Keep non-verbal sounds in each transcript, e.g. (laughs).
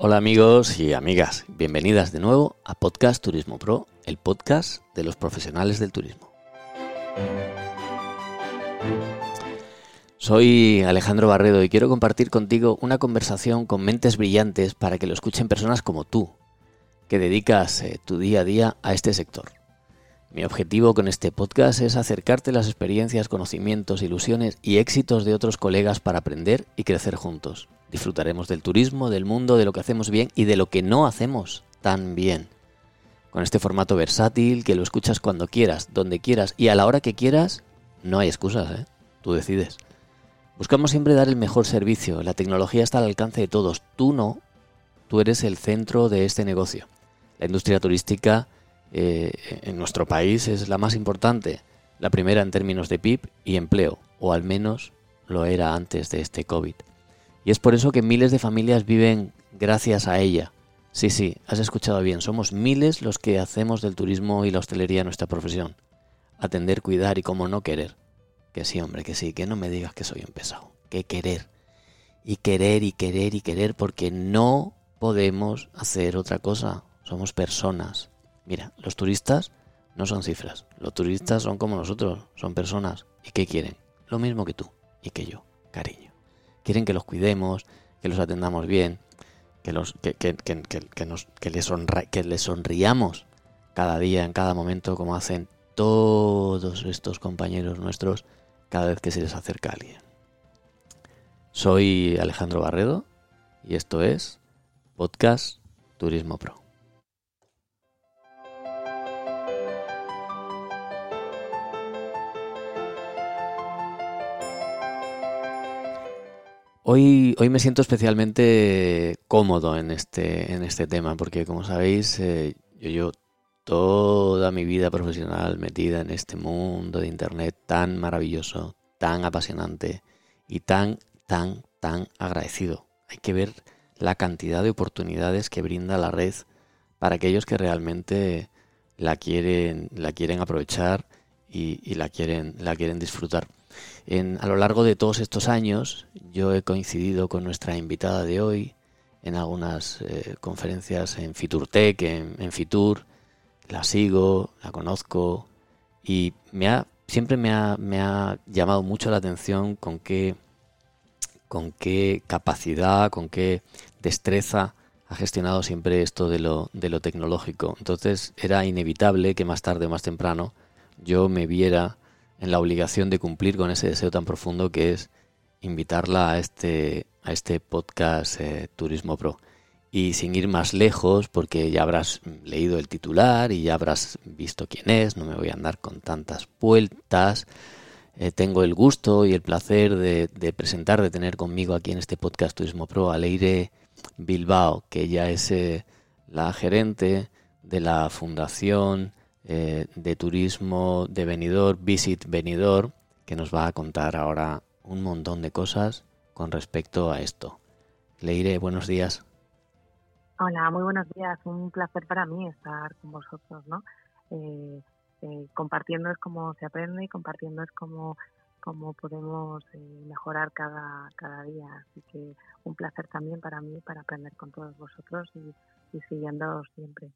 Hola amigos y amigas, bienvenidas de nuevo a Podcast Turismo Pro, el podcast de los profesionales del turismo. Soy Alejandro Barredo y quiero compartir contigo una conversación con mentes brillantes para que lo escuchen personas como tú, que dedicas eh, tu día a día a este sector. Mi objetivo con este podcast es acercarte las experiencias, conocimientos, ilusiones y éxitos de otros colegas para aprender y crecer juntos. Disfrutaremos del turismo, del mundo, de lo que hacemos bien y de lo que no hacemos tan bien. Con este formato versátil, que lo escuchas cuando quieras, donde quieras y a la hora que quieras, no hay excusas, ¿eh? Tú decides. Buscamos siempre dar el mejor servicio. La tecnología está al alcance de todos. Tú no. Tú eres el centro de este negocio. La industria turística eh, en nuestro país es la más importante, la primera en términos de PIB y empleo, o al menos lo era antes de este COVID. Y es por eso que miles de familias viven gracias a ella. Sí, sí, has escuchado bien, somos miles los que hacemos del turismo y la hostelería nuestra profesión. Atender, cuidar y cómo no querer. Que sí, hombre, que sí, que no me digas que soy un pesado. Que querer. Y querer y querer y querer porque no podemos hacer otra cosa. Somos personas. Mira, los turistas no son cifras. Los turistas son como nosotros, son personas. ¿Y qué quieren? Lo mismo que tú y que yo, cariño. Quieren que los cuidemos, que los atendamos bien, que, los, que, que, que, nos, que, les que les sonriamos cada día, en cada momento, como hacen todos estos compañeros nuestros cada vez que se les acerca alguien. Soy Alejandro Barredo y esto es Podcast Turismo Pro. Hoy, hoy me siento especialmente cómodo en este, en este tema, porque como sabéis, eh, yo, yo toda mi vida profesional metida en este mundo de Internet tan maravilloso, tan apasionante y tan, tan, tan agradecido. Hay que ver la cantidad de oportunidades que brinda la red para aquellos que realmente la quieren, la quieren aprovechar y, y la, quieren, la quieren disfrutar a lo largo de todos estos años yo he coincidido con nuestra invitada de hoy en algunas eh, conferencias en Fiturtech, en, en, Fitur, la sigo, la conozco y me ha, siempre me ha, me ha llamado mucho la atención con qué, con qué capacidad, con qué destreza ha gestionado siempre esto de lo, de lo tecnológico. Entonces era inevitable que más tarde o más temprano yo me viera en la obligación de cumplir con ese deseo tan profundo que es invitarla a este, a este podcast eh, Turismo Pro. Y sin ir más lejos, porque ya habrás leído el titular y ya habrás visto quién es, no me voy a andar con tantas vueltas. Eh, tengo el gusto y el placer de, presentar, de tener conmigo aquí en este podcast Turismo Pro a Leire Bilbao, que ya es eh, la gerente de la Fundación eh, de turismo de venidor, Visit venidor, que nos va a contar ahora un montón de cosas con respecto a esto. Leire, buenos días. Hola, muy buenos días. Un placer para mí estar con vosotros, ¿no? Eh, eh, compartiendo es como se aprende y compartiendo es como, como podemos mejorar cada, cada día. Así que un placer también para mí para aprender con todos vosotros y, y siguiendo siempre.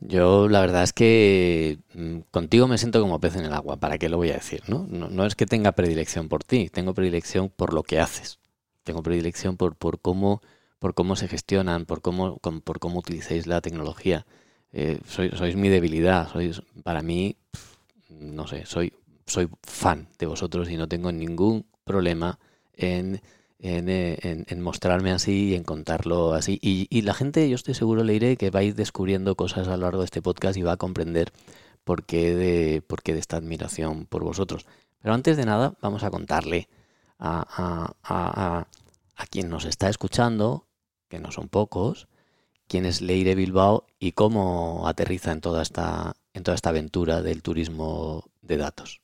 Yo la verdad es que mm, contigo me siento como pez en el agua, ¿para qué lo voy a decir? ¿no? No, es que tenga predilección por ti, tengo predilección por lo que haces, tengo predilección por, por, cómo, por cómo se gestionan, por cómo, por cómo utilizáis la tecnología. Eh, sois, sois, mi debilidad, sois para mí, no sé, soy, soy fan de vosotros y no tengo ningún problema en eh, en, mostrarme así y en contarlo así. Y, la gente, yo estoy seguro, le diré que va a ir descubriendo cosas a lo largo de este podcast y va a comprender por qué de, por qué de esta admiración por vosotros. Pero antes de nada, vamos a contarle a, a, a, a quien nos está escuchando, que no son pocos, quién es Leire Bilbao y cómo aterriza en toda esta, en toda esta aventura del turismo de datos.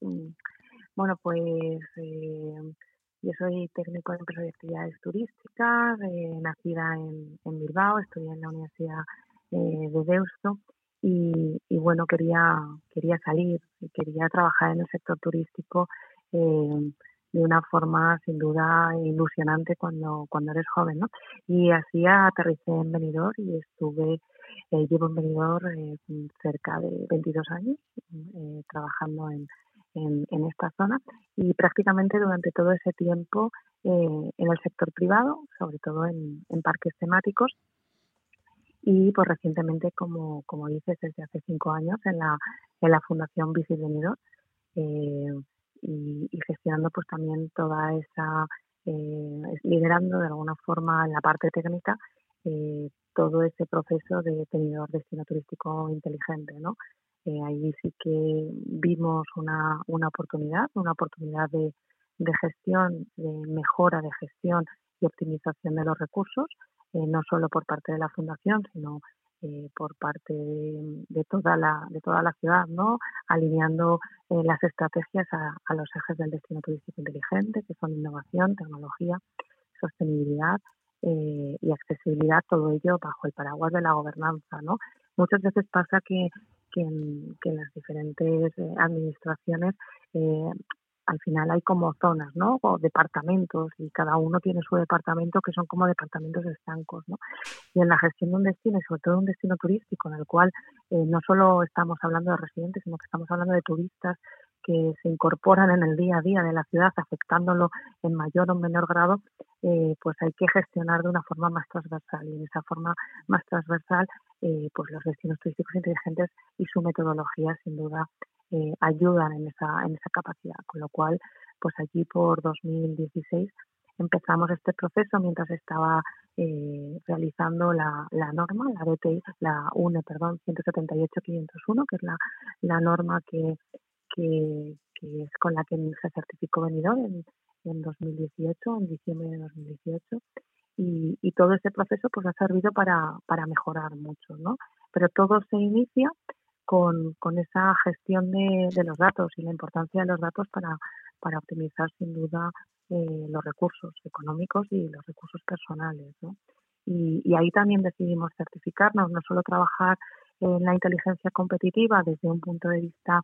Mm. Bueno, pues eh, yo soy técnico en empresa de actividades turísticas, eh, nacida en, Bilbao, estudié en la Universidad eh, de Deusto y, bueno, quería, quería salir, quería trabajar en el sector turístico eh, de una forma sin duda ilusionante cuando, cuando eres joven, ¿no? Y así aterricé en Benidorm y estuve, llevo en Benidorm cerca de 22 años trabajando en, en, esta zona y prácticamente durante todo ese tiempo en el sector privado, sobre todo en, en parques temáticos y pues recientemente, como, como dices, desde hace cinco años en la, en la Fundación Bici Benidorm eh, y, gestionando pues también toda esa, eh, liderando de alguna forma en la parte técnica eh, todo ese proceso de tenedor destino turístico inteligente, ¿no? Ahí sí que vimos una, una oportunidad, una oportunidad de, de gestión, de mejora de gestión y optimización de los recursos, no solo por parte de la fundación, sino eh, por parte de, toda la de toda la ciudad, ¿no? Alineando eh, las estrategias a, los ejes del destino turístico inteligente, que son innovación, tecnología, sostenibilidad eh, y accesibilidad, todo ello bajo el paraguas de la gobernanza, ¿no? Muchas veces pasa que que en, que en las diferentes administraciones al final hay como zonas, ¿no? O departamentos y cada uno tiene su departamento que son como departamentos estancos, ¿no? Y en la gestión de un destino y sobre todo un destino turístico en el cual eh, no solo estamos hablando de residentes, sino que estamos hablando de turistas que se incorporan en el día a día de la ciudad, afectándolo en mayor o menor grado, eh, pues hay que gestionar de una forma más transversal. Y en esa forma más transversal, eh, pues los destinos turísticos inteligentes y su metodología, sin duda, eh, ayudan en esa, en esa capacidad. Con lo cual, pues allí por 2016 empezamos este proceso mientras estaba eh, realizando la, la, norma, la DTI, la UNE, perdón, 178-501, que es la, la norma que, que, es con la que se certificó venidor en, en 2018, en diciembre de 2018. Y, y, todo ese proceso pues ha servido para, para mejorar mucho, ¿no? Pero todo se inicia con, con esa gestión de, de, los datos y la importancia de los datos para, para optimizar sin duda eh, los recursos económicos y los recursos personales. ¿no? Y, y, ahí también decidimos certificarnos, no solo trabajar en la inteligencia competitiva desde un punto de vista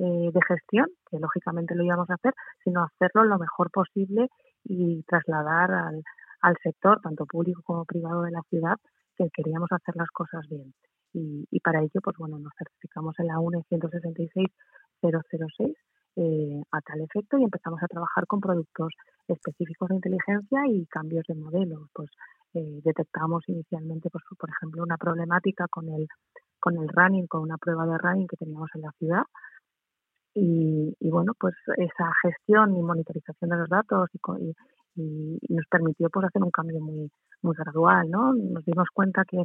eh, de gestión, que lógicamente lo íbamos a hacer, sino hacerlo lo mejor posible y trasladar al, al sector, tanto público como privado de la ciudad, que queríamos hacer las cosas bien y, y, para ello, pues bueno, nos certificamos en la UNE 166-006 eh, a tal efecto y empezamos a trabajar con productos específicos de inteligencia y cambios de modelo. Pues eh, detectamos inicialmente, pues, por ejemplo, una problemática con el, con el running, con una prueba de running que teníamos en la ciudad. Y, y bueno, pues esa gestión y monitorización de los datos y, y, y nos permitió pues hacer un cambio muy muy gradual, ¿no? Nos dimos cuenta que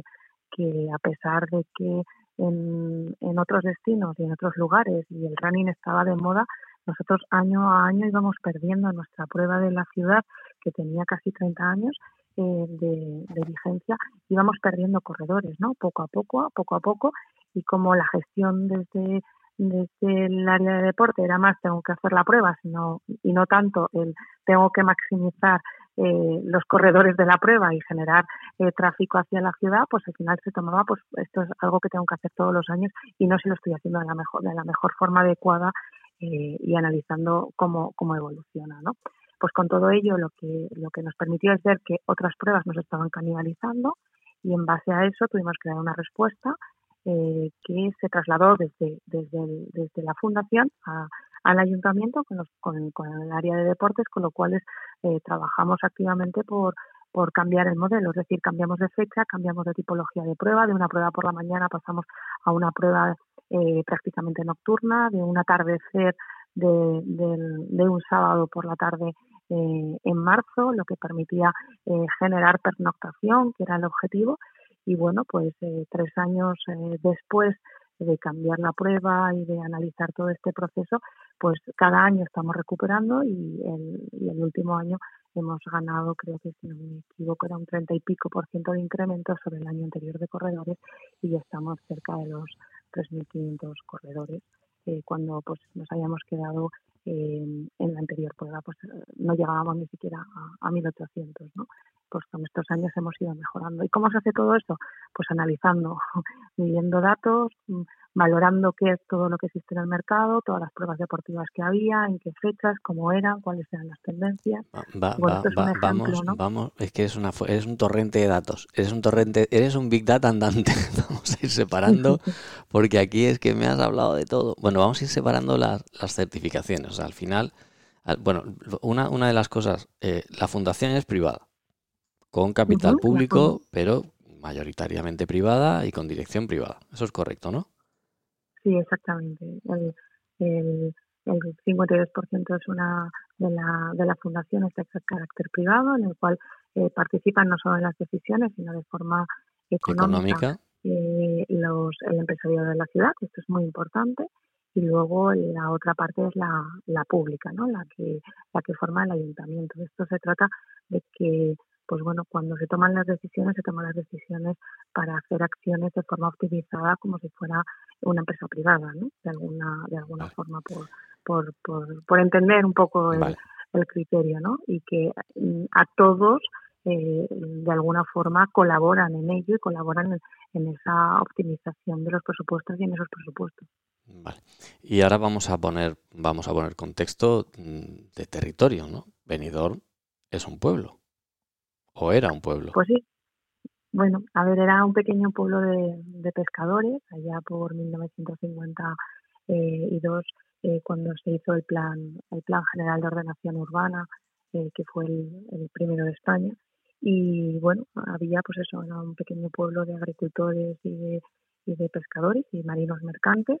que a pesar de que en, en otros destinos y en otros lugares y el running estaba de moda, nosotros año a año íbamos perdiendo nuestra prueba de la ciudad, que tenía casi 30 años eh, de, de, vigencia, íbamos perdiendo corredores, ¿no? Poco a poco, poco a poco, y como la gestión desde desde el área de deporte era más tengo que hacer la prueba sino y no tanto el tengo que maximizar eh, los corredores de la prueba y generar eh, tráfico hacia la ciudad, pues al final se tomaba, pues esto es algo que tengo que hacer todos los años y no si lo estoy haciendo de la mejor, de la mejor forma adecuada eh, y analizando cómo, cómo evoluciona, ¿no? Pues con todo ello lo que, lo que nos permitió es ver que otras pruebas nos estaban canibalizando y en base a eso tuvimos que dar una respuesta eh, que se trasladó desde, desde, desde la fundación a, al ayuntamiento con, los, con, con, el área de deportes, con lo cual eh, trabajamos activamente por, por cambiar el modelo, es decir, cambiamos de fecha, cambiamos de tipología de prueba, de una prueba por la mañana pasamos a una prueba eh, prácticamente nocturna, de un atardecer de, un sábado por la tarde eh, en marzo, lo que permitía eh, generar pernoctación, que era el objetivo. Y bueno, pues eh, tres años eh, después de cambiar la prueba y de analizar todo este proceso, pues cada año estamos recuperando y el, y el último año hemos ganado, creo que si no me equivoco, era un 30 y pico por ciento de incremento sobre el año anterior de corredores y ya estamos cerca de los 3.500 corredores. Eh, cuando pues nos hayamos quedado eh, en la anterior prueba, pues no llegábamos ni siquiera a, a 1.800, ¿no? Pues con estos años hemos ido mejorando. ¿Y cómo se hace todo esto? Pues analizando, (laughs) midiendo datos, valorando qué es todo lo que existe en el mercado, todas las pruebas deportivas que había, en qué fechas, cómo eran, cuáles eran las tendencias. vamos, vamos, es que es una, eres un torrente de datos, eres un torrente, eres un big data andante. (laughs) vamos a ir separando, (laughs) porque aquí es que me has hablado de todo. Bueno, vamos a ir separando las, las certificaciones. al final, bueno, una, una de las cosas, eh, la fundación es privada, con capital público, pero mayoritariamente privada y con dirección privada. Eso es correcto, ¿no? Sí, exactamente. El, el, el 52% es una de la, de la fundación, este carácter privado, en el cual eh, participan no solo en las decisiones, sino de forma económica, eh, los, el empresario de la ciudad, esto es muy importante, y luego la otra parte es la, la pública, ¿no? la, que, la que forma el ayuntamiento. Esto se trata de que pues bueno, cuando se toman las decisiones, se toman las decisiones para hacer acciones de forma optimizada como si fuera una empresa privada, ¿no? De alguna, de alguna forma, por, por, por, por, entender un poco el, el, criterio, ¿no? Y que mm, a todos, eh, de alguna forma, colaboran en ello y colaboran en, en, esa optimización de los presupuestos y en esos presupuestos. Vale. Y ahora vamos a poner, vamos a poner contexto mm, de territorio, ¿no? Benidorm es un pueblo. ¿O era un pueblo? Pues sí. Bueno, a ver, era un pequeño pueblo de, pescadores, allá por 1952, eh, eh, cuando se hizo el plan, el plan general de ordenación urbana, eh, que fue el, primero de España. Y bueno, había pues eso, era un pequeño pueblo de agricultores y de, y de pescadores y marinos mercantes.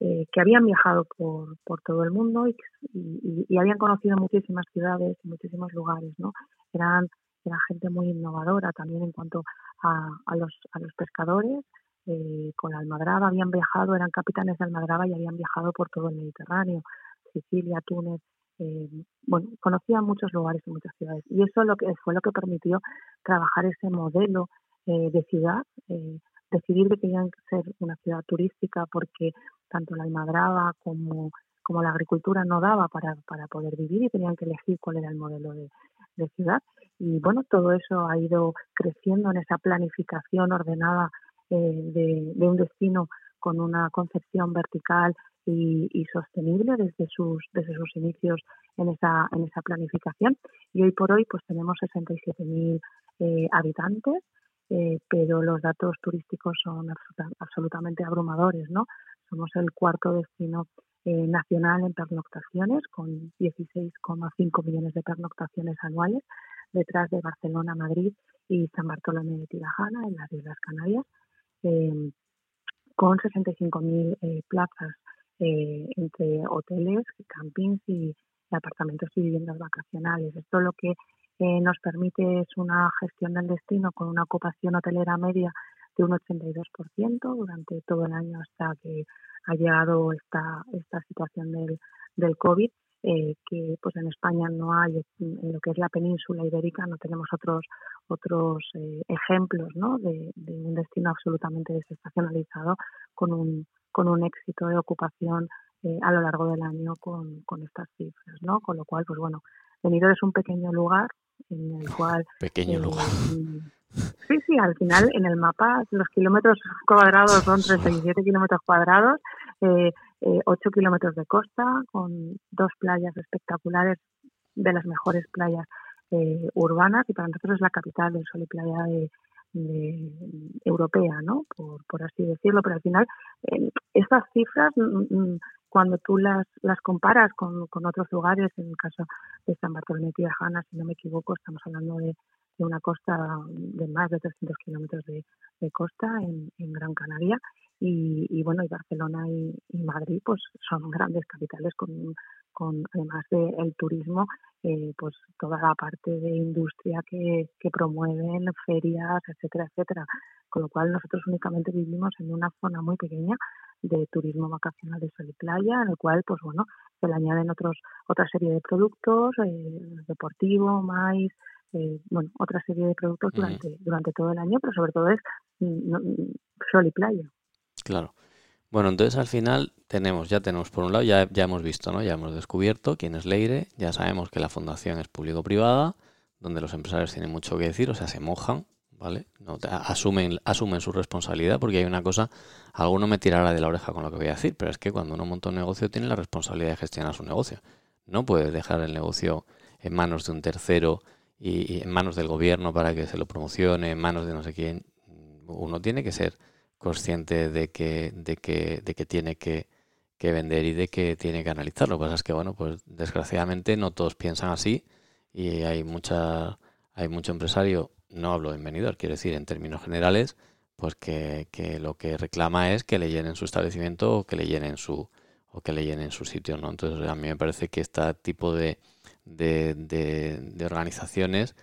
Eh, que habían viajado por, por todo el mundo y, y, y, habían conocido muchísimas ciudades y muchísimos lugares, ¿no? Eran era gente muy innovadora también en cuanto a, a, los, a los pescadores. Eh, con Almadraba habían viajado, eran capitanes de Almadraba y habían viajado por todo el Mediterráneo, Sicilia, Túnez, eh, bueno, conocían muchos lugares y muchas ciudades. Y eso lo que fue lo que permitió trabajar ese modelo eh, de ciudad, eh, decidir que querían ser una ciudad turística porque tanto la Almadraba como, como la agricultura no daba para, para poder vivir y tenían que elegir cuál era el modelo de, de ciudad. Y bueno, todo eso ha ido creciendo en esa planificación ordenada eh, de, un destino con una concepción vertical y, y, sostenible desde sus, desde sus inicios en esa, en esa planificación. Y hoy por hoy pues tenemos 67.000 eh, habitantes, eh, pero los datos turísticos son absolutamente abrumadores, ¿no? Somos el cuarto destino eh, nacional en pernoctaciones, con 16,5 millones de pernoctaciones anuales, detrás de Barcelona, Madrid y San Bartolomé de Tirajana, en las Islas Canarias, eh, con 65.000 eh, plazas eh, entre hoteles, campings y, apartamentos y viviendas vacacionales. Esto lo que eh, nos permite es una gestión del destino con una ocupación hotelera media de un 82% durante todo el año hasta que ha llegado esta, esta situación del, del COVID, eh, que pues en España no hay, en lo que es la península ibérica, no tenemos otros otros eh, ejemplos ¿no? de, de, un destino absolutamente desestacionalizado con un, con un éxito de ocupación eh, a lo largo del año con, con estas cifras, ¿no? Con lo cual, pues bueno, Benidorm es un pequeño lugar en el cual... Pequeño lugar. (laughs) Sí, sí, al final en el mapa los kilómetros cuadrados son (laughs) 37 kilómetros cuadrados, eh, eh, 8 kilómetros de costa, con dos playas espectaculares, de las mejores playas eh, urbanas, y para nosotros es la capital del sol y playa de, de, europea, ¿no? Por, por así decirlo, pero al final eh, estas cifras mm, mm, cuando tú las, las comparas con, con otros lugares, en el caso de San Bartolomé y Jana, si no me equivoco, estamos hablando de, de una costa de más de 300 kilómetros de, de, costa en, Gran Canaria y, bueno, y Barcelona y, Madrid pues son grandes capitales con, con además del el turismo, eh, pues toda la parte de industria que, que promueven, ferias, etcétera, etcétera. Con lo cual nosotros únicamente vivimos en una zona muy pequeña de turismo vacacional de sol y playa, en el cual, pues bueno, se le añaden otros otra serie de productos, eh, deportivo, maíz, eh, bueno, otra serie de productos durante, durante todo el año, pero sobre todo es mm, mm, sol y playa. Claro. Bueno, entonces al final tenemos, ya tenemos por un lado, ya, ya hemos visto, ¿no? Ya hemos descubierto quién es Leire, ya sabemos que la fundación es público-privada, donde los empresarios tienen mucho que decir, o sea, se mojan, ¿vale? No, asumen, asumen su responsabilidad porque hay una cosa, alguno me tirará de la oreja con lo que voy a decir, pero es que cuando uno monta un negocio tiene la responsabilidad de gestionar su negocio. No puede dejar el negocio en manos de un tercero y, en manos del gobierno para que se lo promocione, en manos de no sé quién. Uno tiene que ser consciente de que, de que, de que tiene que, que vender y de que tiene que analizarlo. Lo que pasa es que, bueno, pues desgraciadamente no todos piensan así y hay mucha, hay mucho empresario no hablo en venidor, quiero decir en términos generales, pues que, lo que reclama es que le llenen su establecimiento o que le llenen su o que le llenen su sitio, ¿no? Entonces a mí me parece que este tipo de, de, de, organizaciones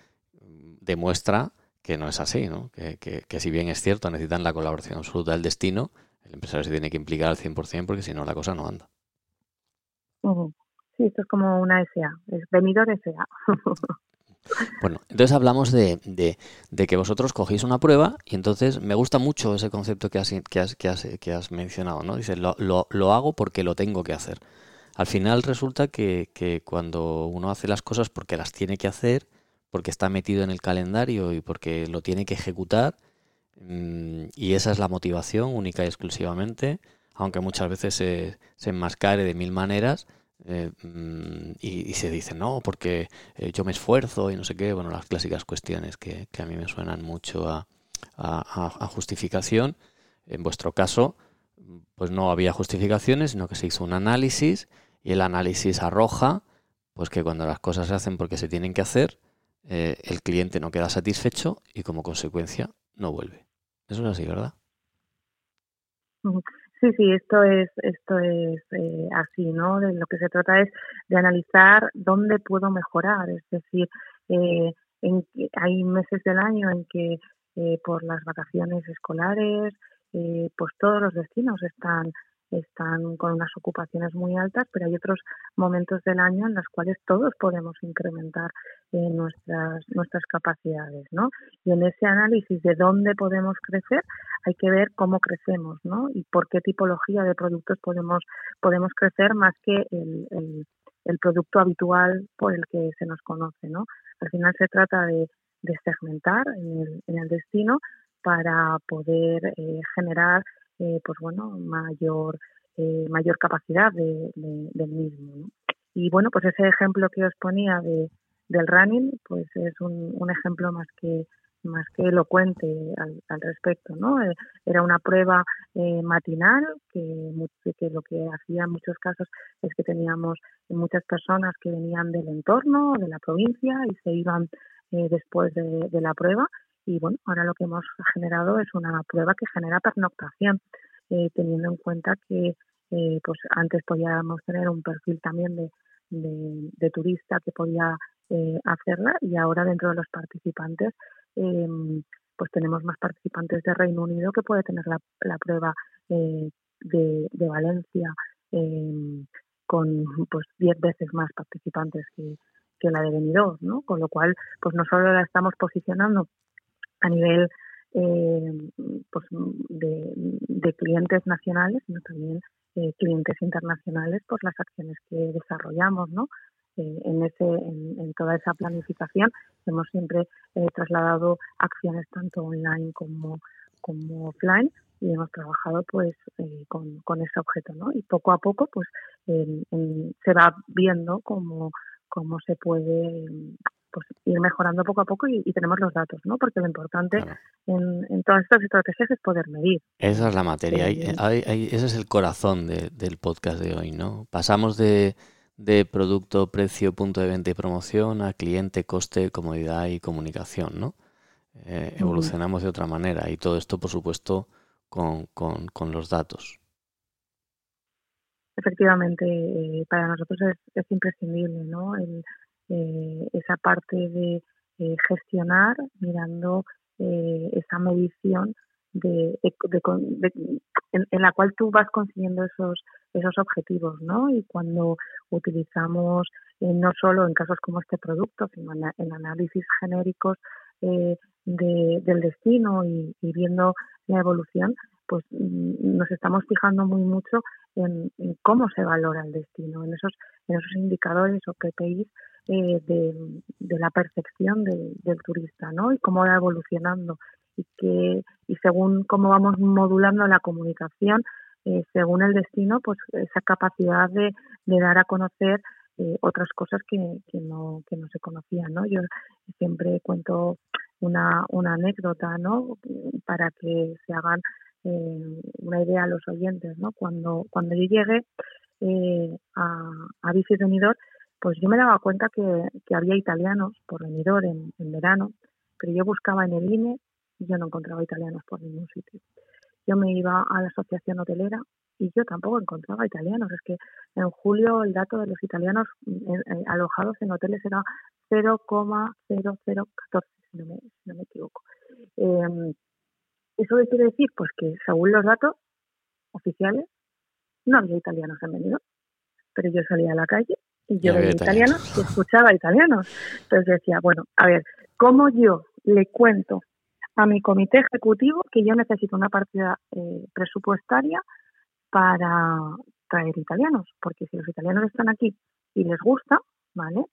demuestra que no es así, ¿no? Que, que, si bien es cierto, necesitan la colaboración absoluta del destino, el empresario se tiene que implicar al 100% porque si no la cosa no anda. Sí, esto es como una SA, es venidor SA. (laughs) Bueno, entonces hablamos de, de, que vosotros cogéis una prueba y entonces me gusta mucho ese concepto que has, que has, que has, que has mencionado, ¿no? Dices, lo, lo, lo, hago porque lo tengo que hacer. Al final resulta que, cuando uno hace las cosas porque las tiene que hacer, porque está metido en el calendario y porque lo tiene que ejecutar, mm, y esa es la motivación única y exclusivamente, aunque muchas veces se, enmascare de mil maneras, eh, mm, y, se dice, no, porque eh, yo me esfuerzo y no sé qué, bueno, las clásicas cuestiones que, a mí me suenan mucho a, justificación. En vuestro caso, pues no había justificaciones, sino que se hizo un análisis y el análisis arroja pues que cuando las cosas se hacen porque se tienen que hacer, eh, el cliente no queda satisfecho y como consecuencia no vuelve. Eso es así, ¿verdad? Sí, sí, esto es, esto es eh, así, ¿no? De lo que se trata es de analizar dónde puedo mejorar, es decir, eh, en, hay meses del año en que eh, por las vacaciones escolares, pues todos los destinos están están con unas ocupaciones muy altas, pero hay otros momentos del año en los cuales todos podemos incrementar eh, nuestras, nuestras capacidades, ¿no? Y en ese análisis de dónde podemos crecer, hay que ver cómo crecemos, ¿no? Y por qué tipología de productos podemos, podemos crecer más que el, el, producto habitual por el que se nos conoce, ¿no? Al final se trata de, segmentar en el, destino para poder eh, generar eh, pues bueno, mayor, eh, mayor capacidad de, del mismo. Y bueno, pues ese ejemplo que os ponía de, del running, pues es un, un ejemplo más que más que elocuente al, respecto, ¿no? Eh, era una prueba matinal que, lo que hacía en muchos casos es que teníamos muchas personas que venían del entorno, de la provincia y se iban después de, de, la prueba y bueno, ahora lo que hemos generado es una prueba que genera pernoctación, eh, teniendo en cuenta que eh, pues antes podíamos tener un perfil también de, de, turista que podía eh, hacerla y ahora dentro de los participantes em, pues tenemos más participantes de Reino Unido que puede tener la, la prueba de, de Valencia em, con pues 10 veces más participantes que, que la de Benidorm, ¿no? Con lo cual, pues no solo la estamos posicionando a nivel eh, pues de, clientes nacionales, sino también eh, clientes internacionales por las acciones que desarrollamos, ¿no? Eh, en, ese, en, toda esa planificación hemos siempre trasladado acciones tanto online como, como offline y hemos trabajado pues con, con, ese objeto, ¿no? Y poco a poco pues se va viendo cómo, cómo se puede pues ir mejorando poco a poco y, tenemos los datos, ¿no? Porque lo importante en, todas estas estrategias es poder medir. Esa es la materia, ese es el corazón del podcast de hoy, ¿no? Pasamos de, producto, precio, punto de venta y promoción a cliente, coste, comodidad y comunicación, ¿no? Eh, evolucionamos de otra manera y todo esto, por supuesto, con, con, los datos. Efectivamente, eh, para nosotros es, es imprescindible, ¿no? El, eh, esa parte de eh, gestionar mirando eh, esa medición de, en, la cual tú vas consiguiendo esos esos objetivos, ¿no? Y cuando utilizamos no solo en casos como este producto, sino en, análisis genéricos del destino y, viendo la evolución, pues mm, nos estamos fijando muy mucho en, cómo se valora el destino, en esos, en esos indicadores o KPIs eh, de, la percepción del turista, ¿no? Y cómo va evolucionando y que y según cómo vamos modulando la comunicación eh, según el destino, pues esa capacidad de, de dar a conocer eh, otras cosas que, que, no, que no se conocían, ¿no? Yo siempre cuento una, una anécdota, ¿no? Para que se hagan eh, una idea a los oyentes, ¿no? Cuando, cuando yo llegué a, a Bici pues yo me daba cuenta que, había italianos por venidor en, en verano, pero yo buscaba en el INE y yo no encontraba italianos por ningún sitio. Yo me iba a la asociación hotelera y yo tampoco encontraba italianos. Es que en julio el dato de los italianos alojados en hoteles era 0,0014, si no me, si no me equivoco. Eh, ¿Eso qué quiere decir? Pues que según los datos oficiales no había italianos en Benidorm, pero yo salía a la calle y yo veía italianos y escuchaba italianos. Entonces decía, bueno, a ver, ¿cómo yo le cuento a mi comité ejecutivo que yo necesito una partida eh, presupuestaria para traer italianos, porque si los italianos están aquí y les gusta, ¿vale?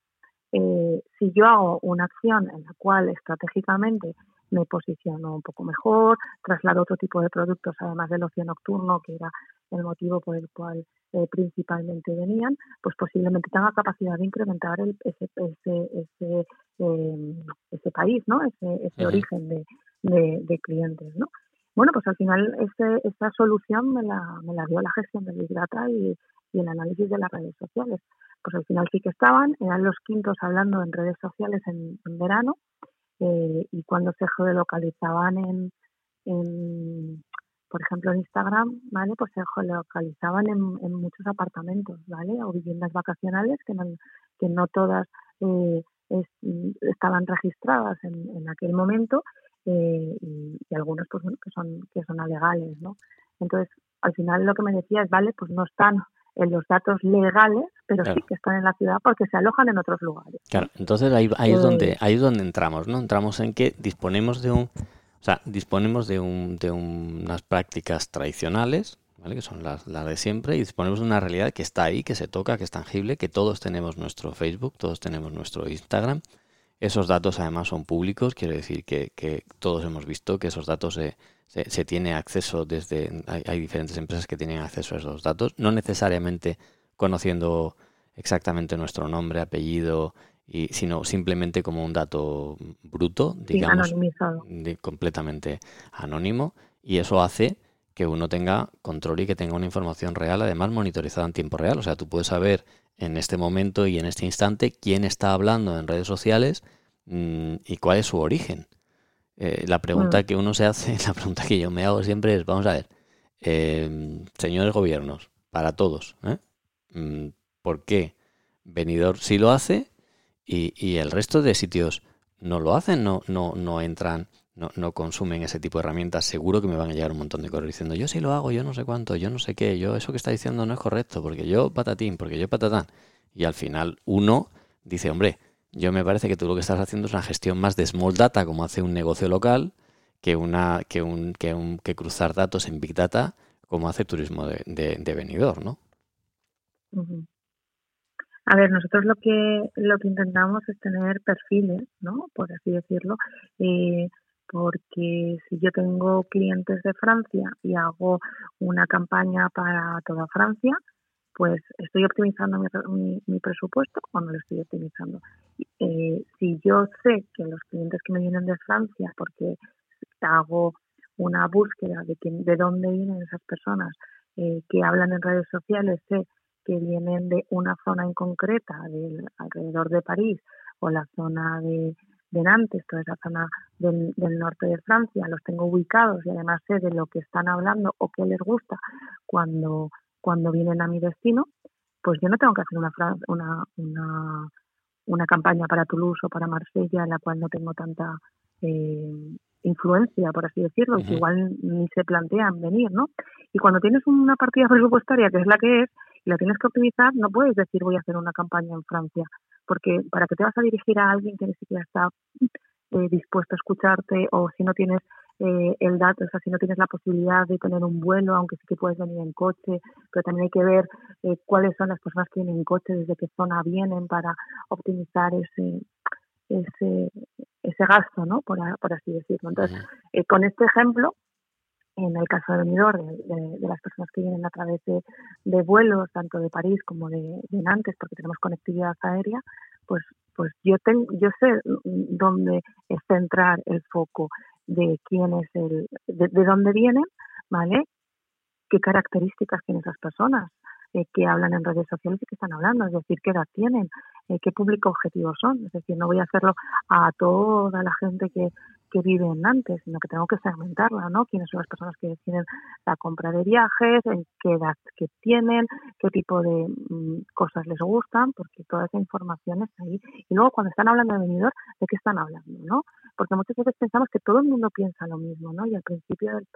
Eh, si yo hago una acción en la cual estratégicamente me posiciono un poco mejor, traslado otro tipo de productos además del ocio nocturno, que era el motivo por el cual eh, principalmente venían, pues posiblemente tenga capacidad de incrementar el, ese, ese, ese, ese país, ¿no? Ese, ese origen de, de, clientes, ¿no? Bueno, pues al final ese, esa solución me la, me la dio la gestión del Big Data y, el análisis de las redes sociales. Pues al final sí que estaban, eran los quintos hablando en redes sociales en, verano eh, y cuando se geolocalizaban en, en, por ejemplo, en Instagram, ¿vale? Pues se geolocalizaban en, en muchos apartamentos, ¿vale? O viviendas vacacionales que no, que no todas eh, estaban registradas en, en aquel momento eh, y, algunos pues que son que son alegales, ¿no? Entonces, al final lo que me decía es, vale, pues no están en los datos legales, pero sí que están en la ciudad porque se alojan en otros lugares. Claro, entonces ahí, ahí es donde ahí es donde entramos, ¿no? Entramos en que disponemos de un o sea, disponemos de, un, de unas prácticas tradicionales, ¿vale? que son las, las, de siempre, y disponemos de una realidad que está ahí, que se toca, que es tangible, que todos tenemos nuestro Facebook, todos tenemos nuestro Instagram, esos datos además son públicos, quiere decir que, todos hemos visto que esos datos se, se, tiene acceso desde... Hay, diferentes empresas que tienen acceso a esos datos, no necesariamente conociendo exactamente nuestro nombre, apellido, y, sino simplemente como un dato bruto, digamos, completamente anónimo, y eso hace que uno tenga control y que tenga una información real, además monitorizada en tiempo real. O sea, tú puedes saber en este momento y en este instante quién está hablando en redes sociales mm, y cuál es su origen. Eh, la pregunta mm. que uno se hace, (laughs) la pregunta que yo me hago siempre es, vamos a ver, eh, señores gobiernos, para todos, ¿eh? mm, ¿por qué Venidor sí lo hace y, y, el resto de sitios no lo hacen, no, no, no entran no, no consumen ese tipo de herramientas, seguro que me van a llegar un montón de correos diciendo yo sí lo hago, yo no sé cuánto, yo no sé qué, yo eso que está diciendo no es correcto, porque yo patatín, porque yo patatán. Y al final uno dice, hombre, yo me parece que tú lo que estás haciendo es una gestión más de small data, como hace un negocio local, que una que un que, un, que cruzar datos en big data, como hace turismo de, de, venidor, ¿no? A ver, nosotros lo que lo que intentamos es tener perfiles, ¿no? Por así decirlo, eh, porque si yo tengo clientes de Francia y hago una campaña para toda Francia, pues estoy optimizando mi, presupuesto o no lo estoy optimizando. Eh, si yo sé que los clientes que me vienen de Francia, porque hago una búsqueda de, de dónde vienen esas personas eh, que hablan en redes sociales, sé que vienen de una zona en concreta, del, alrededor de París o la zona de, de Nantes, toda esa zona del, norte de Francia, los tengo ubicados y además sé de lo que están hablando o qué les gusta cuando, cuando vienen a mi destino, pues yo no tengo que hacer una, una, una, una campaña para Toulouse o para Marsella en la cual no tengo tanta eh, influencia, por así decirlo, que igual ni se plantean venir, ¿no? Y cuando tienes una partida presupuestaria que es la que es la tienes que optimizar, no puedes decir voy a hacer una campaña en Francia porque para que te vas a dirigir a alguien que ni siquiera está eh, dispuesto a escucharte o si no tienes eh, el dato, o sea, si no tienes la posibilidad de tener un vuelo, aunque sí que puedes venir en coche, pero también hay que ver eh, cuáles son las personas que vienen en coche, desde qué zona vienen para optimizar ese ese, ese gasto, ¿no? Por, por así decirlo. Entonces, eh, con este ejemplo, en el caso de venidor, de, de, las personas que vienen a través de, de vuelos, tanto de París como de, Nantes, porque tenemos conectividad aérea, pues, pues yo, tengo, yo sé dónde es centrar el foco de quién es el, de dónde vienen, ¿vale? ¿Qué características tienen esas personas? Eh, que hablan en redes sociales y que están hablando, es decir, qué edad tienen, eh, qué público objetivo son. Es decir, no voy a hacerlo a toda la gente que, que vive en Nantes, sino que tengo que segmentarla, ¿no? Quiénes son las personas que deciden la compra de viajes, en qué edad que tienen, qué tipo de mm, cosas les gustan, porque toda esa información está ahí. Y luego cuando están hablando de venidor, ¿de qué están hablando, no? Porque muchas veces pensamos que todo el mundo piensa lo mismo, ¿no? Y al principio del,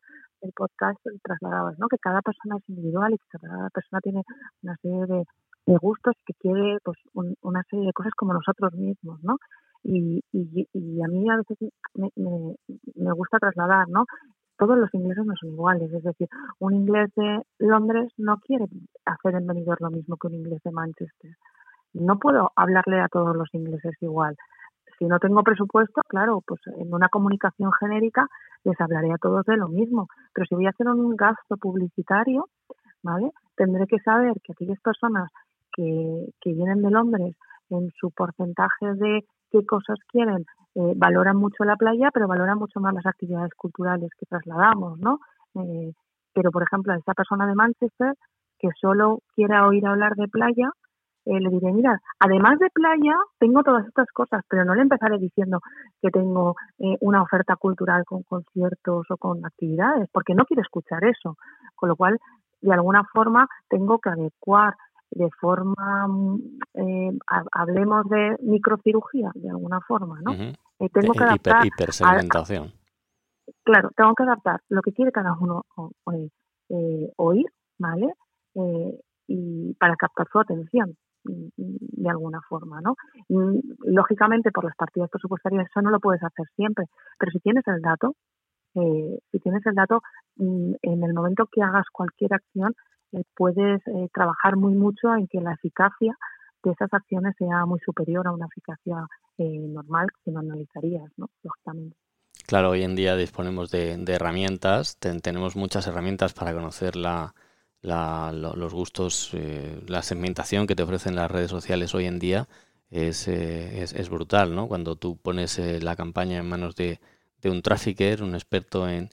podcast trasladabas, ¿no? Que cada persona es individual y que cada persona tiene una serie de, de gustos que quiere pues una serie de cosas como nosotros mismos, ¿no? Y, y, y a mí a veces me, me, me gusta trasladar, ¿no? Todos los ingleses no son iguales, es decir, un inglés de Londres no quiere hacer en venidor lo mismo que un inglés de Manchester. No puedo hablarle a todos los ingleses igual. Si no tengo presupuesto, claro, pues en una comunicación genérica les hablaré a todos de lo mismo. Pero si voy a hacer un gasto publicitario, ¿vale? Tendré que saber que aquellas personas que, que vienen de Londres en su porcentaje de qué cosas quieren, eh, valoran mucho la playa, pero valoran mucho más las actividades culturales que trasladamos, ¿no? Eh, pero, por ejemplo, a esta persona de Manchester que solo quiera oír hablar de playa, eh, le diré, mira, además de playa, tengo todas estas cosas, pero no le empezaré diciendo que tengo eh, una oferta cultural con conciertos o con actividades, porque no quiere escuchar eso. Con lo cual, de alguna forma, tengo que adecuar de forma, mm, eh, hablemos de microcirugía, de alguna forma, ¿no? Uh eh, tengo que adaptar. Hiper, hipersegmentación. A, claro, tengo que adaptar lo que quiere cada uno eh, oír, ¿vale? Eh, y para captar su atención mm, de alguna forma, ¿no? Y, lógicamente, por las partidas presupuestarias eso no lo puedes hacer siempre, pero si tienes el dato, eh, si tienes el dato, mm, en el momento que hagas cualquier acción, eh, puedes eh, trabajar muy mucho en que la eficacia de esas acciones sea muy superior a una eficacia eh, normal que no analizarías, ¿no? Lógicamente. Claro, hoy en día disponemos de, herramientas, ten, tenemos muchas herramientas para conocer la, la, los gustos, la segmentación que te ofrecen las redes sociales hoy en día es, es, brutal, ¿no? Cuando tú pones la campaña en manos de, un trafficker, un experto en,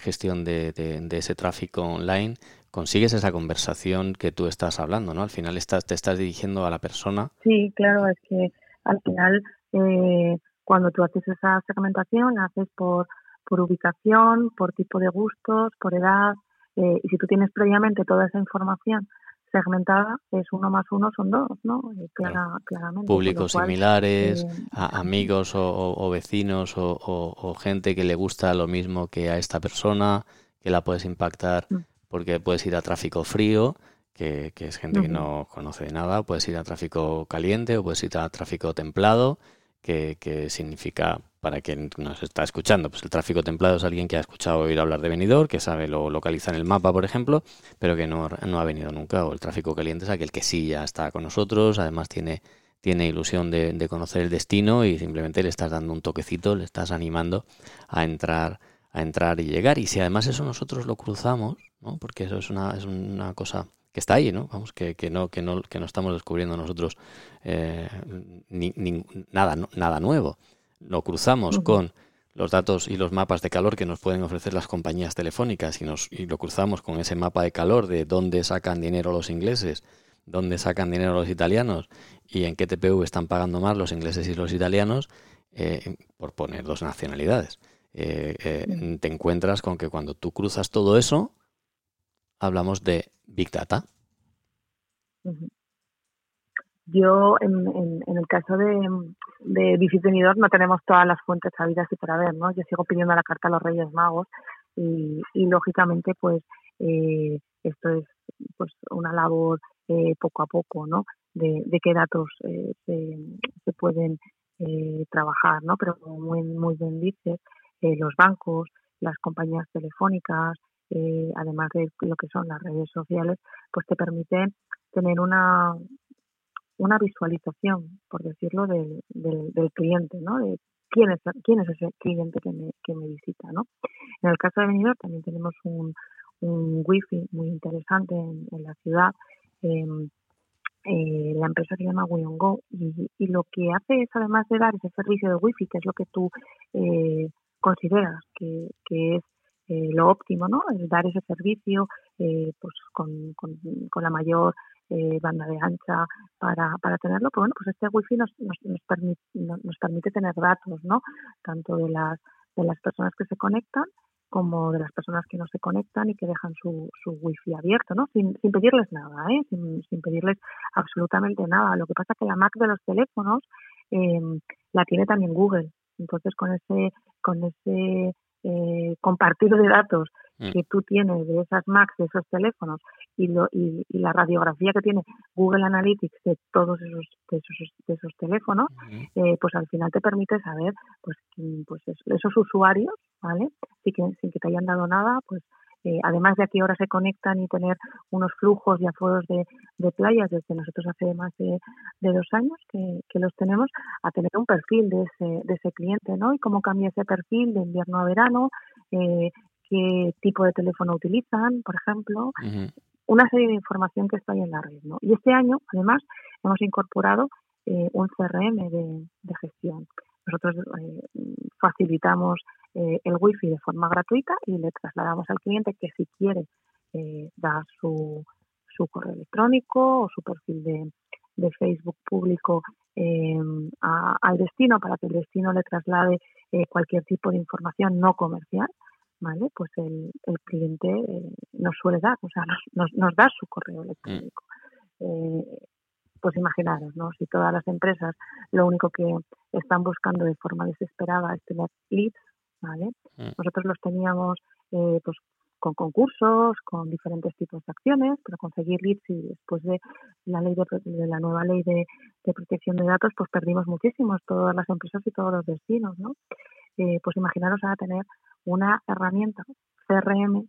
gestión de, ese tráfico online, consigues esa conversación que tú estás hablando, ¿no? Al final estás, te estás dirigiendo a la persona. Sí, claro, es que al final eh, cuando tú haces esa segmentación, la haces por, por ubicación, por tipo de gustos, por edad, eh, y si tú tienes previamente toda esa información segmentada, es uno más uno son dos, ¿no? Eh, clara, claramente. Públicos cual, similares, eh, a amigos o, o, o vecinos o, o, gente que le gusta lo mismo que a esta persona, que la puedes impactar mm. Porque puedes ir a tráfico frío, que, que es gente uh -huh. que no conoce de nada, puedes ir a tráfico caliente o puedes ir a tráfico templado, que, que significa para quien nos está escuchando, pues el tráfico templado es alguien que ha escuchado oír hablar de venidor, que sabe lo localiza en el mapa, por ejemplo, pero que no, no ha venido nunca. O el tráfico caliente es aquel que sí ya está con nosotros, además tiene, tiene ilusión de, de conocer el destino y simplemente le estás dando un toquecito, le estás animando a entrar, a entrar y llegar. Y si además eso nosotros lo cruzamos, ¿no? porque eso es una, es una cosa que está ahí, ¿no? Vamos, que, que, no, que, no, que no estamos descubriendo nosotros eh, ni, ni, nada, no, nada nuevo lo cruzamos uh -huh. con los datos y los mapas de calor que nos pueden ofrecer las compañías telefónicas y, nos, y lo cruzamos con ese mapa de calor de dónde sacan dinero los ingleses, dónde sacan dinero los italianos y en qué TPV están pagando más los ingleses y los italianos, eh, por poner dos nacionalidades. Eh, eh, te encuentras con que cuando tú cruzas todo eso, hablamos de Big Data. Yo, en, el caso de, de no tenemos todas las fuentes sabidas y por haber, ¿no? Yo sigo pidiendo la carta a los Reyes Magos y, lógicamente, pues, eh, esto es pues una labor eh, poco a poco, ¿no? De, qué datos eh, se, se, pueden eh, trabajar, ¿no? Pero como muy, muy bien dices, eh, los bancos, las compañías telefónicas, eh, además de lo que son las redes sociales, pues te permiten tener una, una visualización, por decirlo, del, del, cliente, ¿no? De quién es, quién es ese cliente que me, que me visita, ¿no? En el caso de Benidorm también tenemos un, un wifi muy interesante en, la ciudad. Em, eh, la empresa se llama WeOnGo y, y lo que hace es además de dar ese servicio de wifi, que es lo que tú eh, consideras que, que es eh, lo óptimo, ¿no? El dar ese servicio eh, pues con, con, la mayor eh, banda de ancha para, para tenerlo, pues bueno, pues este wifi nos, nos, nos, permite, nos permite tener datos, ¿no? Tanto de las, de las personas que se conectan como de las personas que no se conectan y que dejan su, su wifi abierto, ¿no? Sin, sin pedirles nada, ¿eh? Sin, sin pedirles absolutamente nada. Lo que pasa es que la Mac de los teléfonos eh, la tiene también Google. Entonces, con ese, con ese eh, compartir de datos mm. que tú tienes de esas Macs, de esos teléfonos y, lo, y, la radiografía que tiene Google Analytics de todos esos, de esos, de esos teléfonos, eh, pues al final te permite saber pues, pues esos usuarios, ¿vale? Sin que, sin que te hayan dado nada, pues eh, además de a qué hora se conectan y tener unos flujos y aforos de, de playas desde nosotros hace más de, dos años que, los tenemos, a tener un perfil de ese, de ese cliente, ¿no? Y cómo cambia ese perfil de invierno a verano, eh, qué tipo de teléfono utilizan, por ejemplo, una serie de información que está ahí en la red, ¿no? Y este año, además, hemos incorporado eh, un CRM de, de gestión. Nosotros facilitamos eh, el wifi de forma gratuita y le trasladamos al cliente que si quiere eh, dar su, su correo electrónico o su perfil de, de Facebook público eh, al destino para que el destino le traslade eh, cualquier tipo de información no comercial, ¿vale? Pues el, el cliente nos suele dar, o sea, nos, nos, da su correo electrónico. Pues imaginaros, ¿no? Si todas las empresas lo único que están buscando de forma desesperada es tener leads, ¿vale? Mm. Nosotros los teníamos eh, pues con concursos, con diferentes tipos de acciones, para conseguir leads y después de la ley de, la nueva ley de, protección de datos, pues perdimos muchísimos todas las empresas y todos los destinos, ¿no? Eh, pues imaginaros ahora tener una herramienta CRM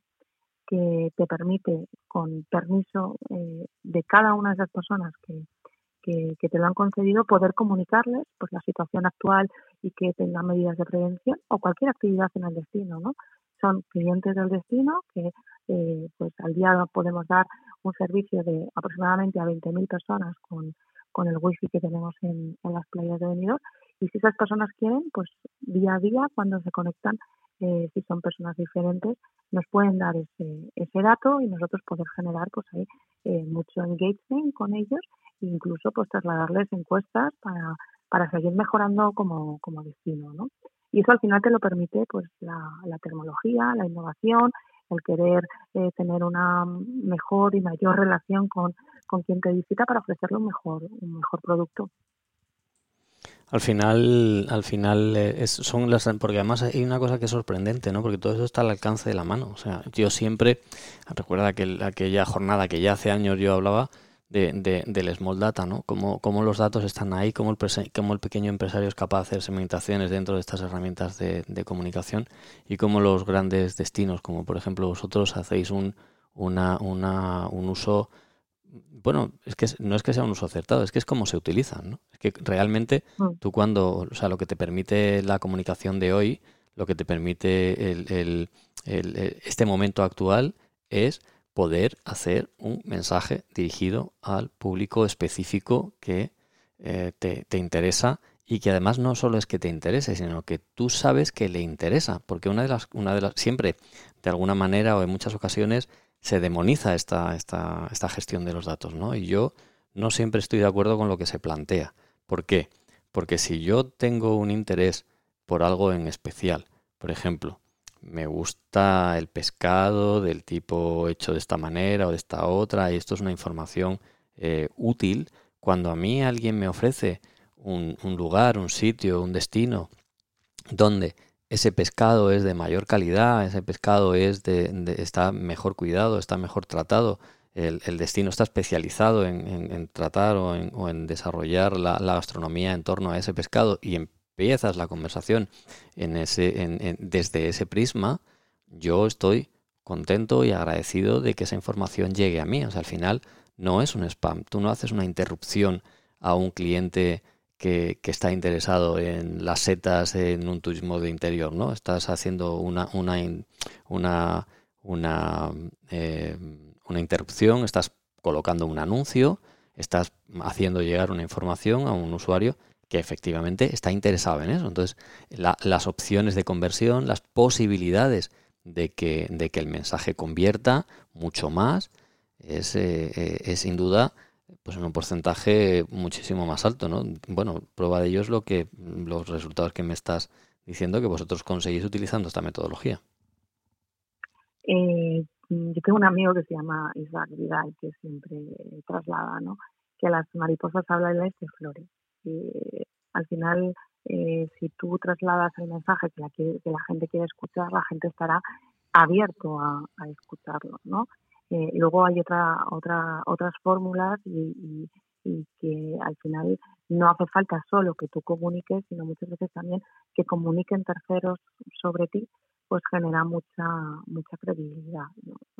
que te permite, con permiso eh, de cada una de esas personas que, que, te lo han concedido, poder comunicarles pues la situación actual y que tengan medidas de prevención o cualquier actividad en el destino, ¿no? Son clientes del destino que eh, pues al día podemos dar un servicio de aproximadamente a 20.000 personas con, con el wifi que tenemos en, en las playas de Benidorm y si esas personas quieren, pues día a día cuando se conectan si son personas diferentes, nos pueden dar ese, ese dato y nosotros poder generar pues ahí eh, mucho engagement con ellos incluso pues trasladarles encuestas para, para seguir mejorando como, como destino, ¿no? Y eso al final te lo permite pues la, la tecnología, la innovación, el querer eh, tener una mejor y mayor relación con, con quien te visita para ofrecerle un mejor, un mejor producto. Al final, al final eh, son las porque además hay una cosa que es sorprendente, ¿no? Porque todo eso está al alcance de la mano. O sea, yo siempre recuerda aquel, aquella jornada que ya hace años yo hablaba de, del small data, ¿no? Cómo, cómo, los datos están ahí, cómo el, el pequeño empresario es capaz de hacer segmentaciones dentro de estas herramientas de, comunicación y cómo los grandes destinos, como por ejemplo vosotros hacéis un, una, una, un uso, bueno, es que no es que sea un uso acertado, es que es como se utilizan, ¿no? Es que realmente mm. tú cuando, o sea, lo que te permite la comunicación de hoy, lo que te permite el, el, el, este momento actual es poder hacer un mensaje dirigido al público específico que eh, te, interesa y que además no solo es que te interese, sino que tú sabes que le interesa, porque una de las, una de las, siempre, de alguna manera o en muchas ocasiones, se demoniza esta, esta, esta gestión de los datos, ¿no? Y yo no siempre estoy de acuerdo con lo que se plantea. ¿Por qué? Porque si yo tengo un interés por algo en especial, por ejemplo, me gusta el pescado del tipo hecho de esta manera o de esta otra, y esto es una información eh, útil. Cuando a mí alguien me ofrece un, lugar, un sitio, un destino, donde ese pescado es de mayor calidad, ese pescado es de, está mejor cuidado, está mejor tratado, el, destino está especializado en, tratar o en, desarrollar la, gastronomía en torno a ese pescado y empiezas la conversación en ese, desde ese prisma, yo estoy contento y agradecido de que esa información llegue a mí. O sea, al final no es un spam. Tú no haces una interrupción a un cliente que, está interesado en las setas en un turismo de interior, ¿no? Estás haciendo una, una, una, una eh, una interrupción, estás colocando un anuncio, estás haciendo llegar una información a un usuario que efectivamente está interesado en eso. Entonces, las opciones de conversión, las posibilidades de que, de que el mensaje convierta mucho más, es, eh, eh, es sin duda pues en un porcentaje muchísimo más alto, ¿no? Bueno, prueba de ello es lo que los resultados que me estás diciendo que vosotros conseguís utilizando esta metodología. Eh, yo tengo un amigo que se llama Isaac Vidal que siempre traslada, ¿no? Que a las mariposas hablan de flores. Y al final, eh, si tú trasladas el mensaje que la, que la gente quiere escuchar, la gente estará abierto a, escucharlo, ¿no? Luego hay otra, otra, otras fórmulas y, que al final no hace falta solo que tú comuniques, sino muchas veces también que comuniquen terceros sobre ti pues genera mucha mucha credibilidad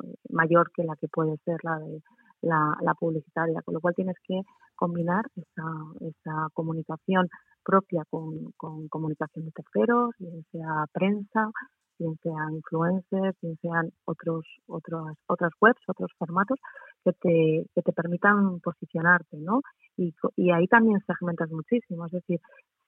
eh, mayor que la que puede ser la de la, publicitaria con lo cual tienes que combinar esa, esa comunicación propia con, con comunicación de terceros bien sea prensa bien sean influencers bien sean otros otros otras webs otros formatos que te que te permitan posicionarte no y, y ahí también segmentas muchísimo. Es decir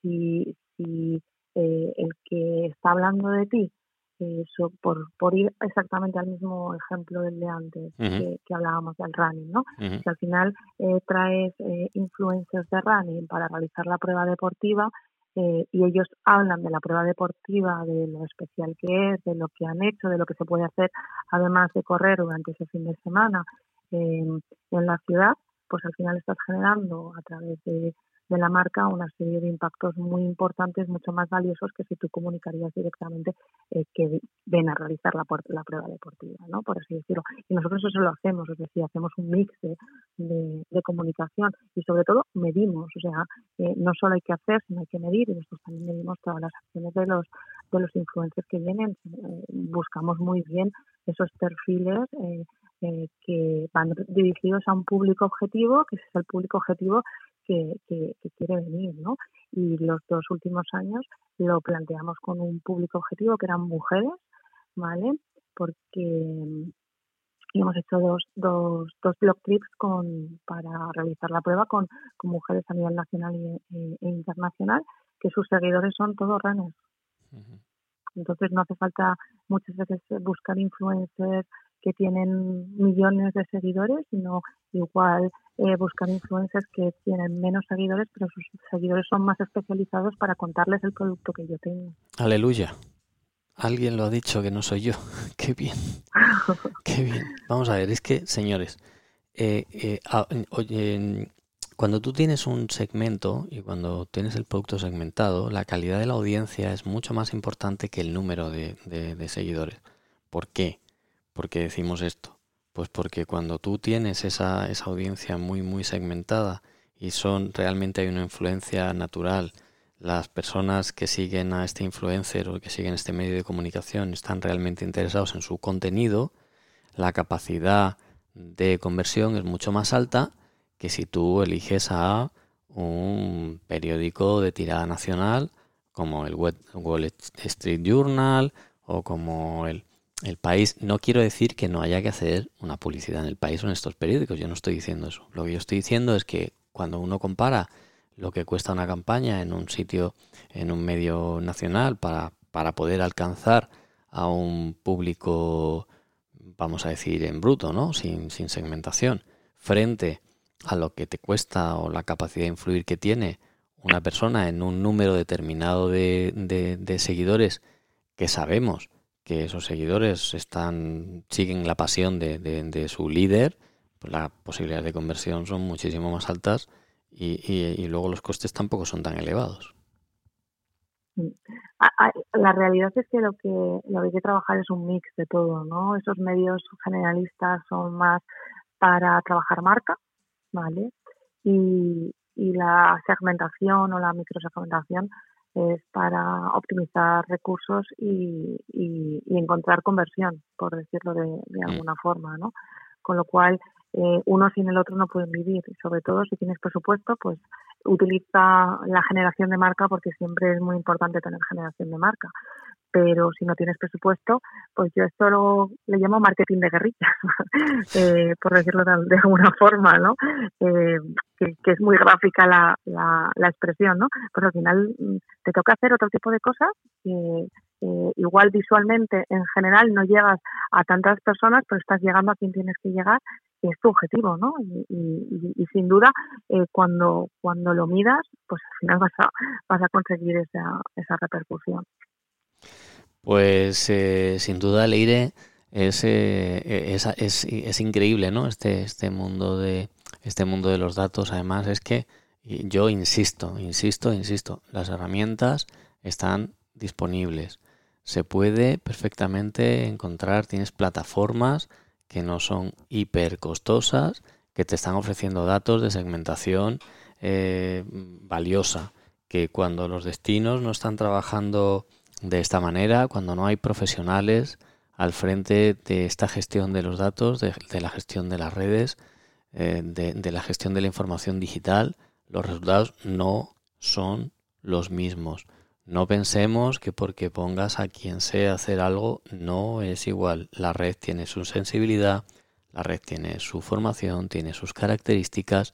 si si eh, el que está hablando de ti eso, por, por ir exactamente al mismo ejemplo del de antes que, hablábamos del running, ¿no? Que al final eh, traes eh, influencers de running para realizar la prueba deportiva eh, y ellos hablan de la prueba deportiva, de lo especial que es, de lo que han hecho, de lo que se puede hacer además de correr durante ese fin de semana en la ciudad, pues al final estás generando a través de de la marca una serie de impactos muy importantes, mucho más valiosos que si tú comunicarías directamente eh, que ven a realizar la, la prueba deportiva, ¿no? Por así decirlo. Y nosotros eso lo hacemos, es decir, hacemos un mix de, de, comunicación y sobre todo medimos, o sea, eh, no solo hay que hacer, sino hay que medir y nosotros también medimos todas las acciones de los de los influencers que vienen. Eh, buscamos muy bien esos perfiles que van dirigidos a un público objetivo, que es el público objetivo que, quiere venir, ¿no? Y los dos últimos años lo planteamos con un público objetivo que eran mujeres, ¿vale? Porque mm, hemos hecho dos, dos, dos blog trips con, para realizar la prueba con, mujeres a nivel nacional e, e, internacional, que sus seguidores son todos runners. Entonces no hace falta muchas veces buscar influencers que tienen millones de seguidores, sino igual eh, buscar influencers que tienen menos seguidores, pero sus seguidores son más especializados para contarles el producto que yo tengo. Aleluya. Alguien lo ha dicho que no soy yo. (laughs) Qué bien. Qué bien. Vamos a ver, es que, señores, eh, eh, cuando tú tienes un segmento y cuando tienes el producto segmentado, la calidad de la audiencia es mucho más importante que el número de, seguidores. ¿Por qué? ¿Por qué decimos esto? Pues porque cuando tú tienes esa, esa audiencia muy, muy segmentada y son realmente hay una influencia natural, las personas que siguen a este influencer o que siguen este medio de comunicación están realmente interesados en su contenido, la capacidad de conversión es mucho más alta que si tú eliges a un periódico de tirada nacional como el Wall Street Journal o como el el país, no quiero decir que no haya que hacer una publicidad en el país o en estos periódicos, yo no estoy diciendo eso. Lo que yo estoy diciendo es que cuando uno compara lo que cuesta una campaña en un sitio, en un medio nacional, para, para poder alcanzar a un público, vamos a decir, en bruto, ¿no? Sin, sin segmentación, frente a lo que te cuesta o la capacidad de influir que tiene una persona en un número determinado de, de seguidores que sabemos que esos seguidores están siguen la pasión de, de, su líder, pues las posibilidades de conversión son muchísimo más altas y, y, luego los costes tampoco son tan elevados. La realidad es que lo que lo hay que trabajar es un mix de todo, ¿no? Esos medios generalistas son más para trabajar marca, ¿vale? Y, y la segmentación o la microsegmentación es para optimizar recursos y, y, encontrar conversión, por decirlo de, de, mm. alguna forma, ¿no? Con lo cual, eh, uno sin el otro no pueden vivir. Y sobre todo, si tienes presupuesto, pues utiliza la generación de marca porque siempre es muy importante tener generación de marca pero si no tienes presupuesto, pues yo esto lo, le llamo marketing de guerrillas, (laughs) eh, por decirlo de, alguna (laughs) forma, ¿no? Eh, que, es muy gráfica la, la, expresión, ¿no? Pues al final mm, te toca hacer otro tipo de cosas que eh, igual visualmente en general no llegas a tantas personas, pero estás llegando a quien tienes que llegar y es tu objetivo, ¿no? Y, y, sin duda, cuando, cuando lo midas, pues al final vas a, vas a conseguir esa, esa repercusión. Pues eh, sin duda, Leire, es, eh, es, es, es, increíble, ¿no? Este, este mundo de este mundo de los datos. Además, es que yo insisto, insisto, insisto, las herramientas están disponibles. Se puede perfectamente encontrar, tienes plataformas que no son hiper costosas, que te están ofreciendo datos de segmentación eh, valiosa, que cuando los destinos no están trabajando de esta manera, cuando no hay profesionales al frente de esta gestión de los datos, de, la gestión de las redes, eh, de, la gestión de la información digital, los resultados no son los mismos. No pensemos que porque pongas a quien sea hacer algo no es igual. La red tiene su sensibilidad, la red tiene su formación, tiene sus características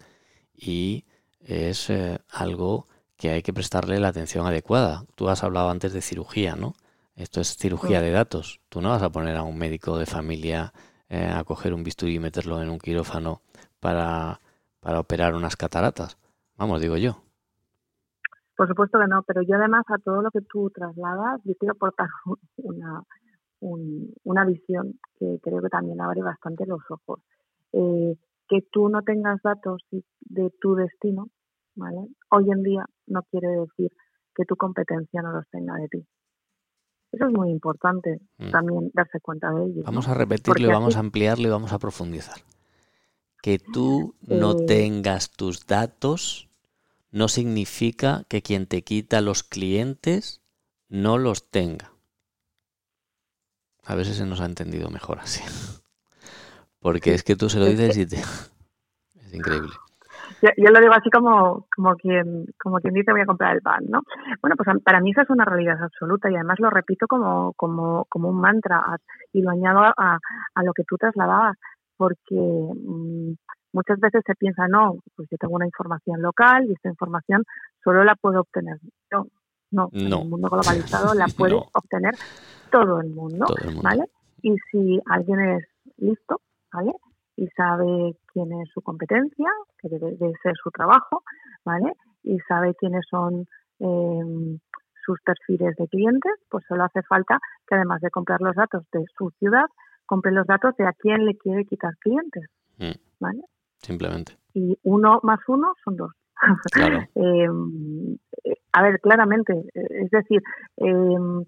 y es eh, algo que hay que prestarle la atención adecuada. Tú has hablado antes de cirugía, ¿no? Esto es cirugía de datos. Tú no vas a poner a un médico de familia eh, a coger un bisturí y meterlo en un quirófano para, para operar unas cataratas. Vamos, digo yo. Por supuesto que no, pero yo además a todo lo que tú trasladas, yo quiero aportar (laughs) una, una visión que creo que también abre bastante los ojos. Eh, que tú no tengas datos de tu destino ¿vale? Hoy en día no quiere decir que tu competencia no los tenga de ti. Eso es muy importante mm. también darse cuenta de ello. Vamos a repetirlo, y vamos a ampliarlo y vamos a profundizar. Que tú no eh, tengas tus datos no significa que quien te quita los clientes no los tenga. A veces se nos ha entendido mejor así. (laughs) Porque es que tú se lo dices y te... (laughs) Es increíble yo, lo digo así como, como, quien, como quien dice voy a comprar el pan, ¿no? Bueno, pues para mí esa es una realidad absoluta y además lo repito como, como, como un mantra y lo añado a, a lo que tú trasladabas, porque mm, muchas veces se piensa, no, pues yo tengo una información local y esta información solo la puedo obtener yo. No, en el mundo globalizado la (laughs) puede obtener todo el, mundo, todo el mundo, ¿vale? Y si alguien es listo, ¿vale? Y sabe quién es su competencia, que debe de ser su trabajo, ¿vale? Y sabe quiénes son em, sus perfiles de clientes, pues solo hace falta que además de comprar los datos de su ciudad, compre los datos de a quién le quiere quitar clientes, mm. ¿vale? Simplemente. Y uno más uno son dos. (laughs) Claro. Em, a ver, claramente, es decir, em,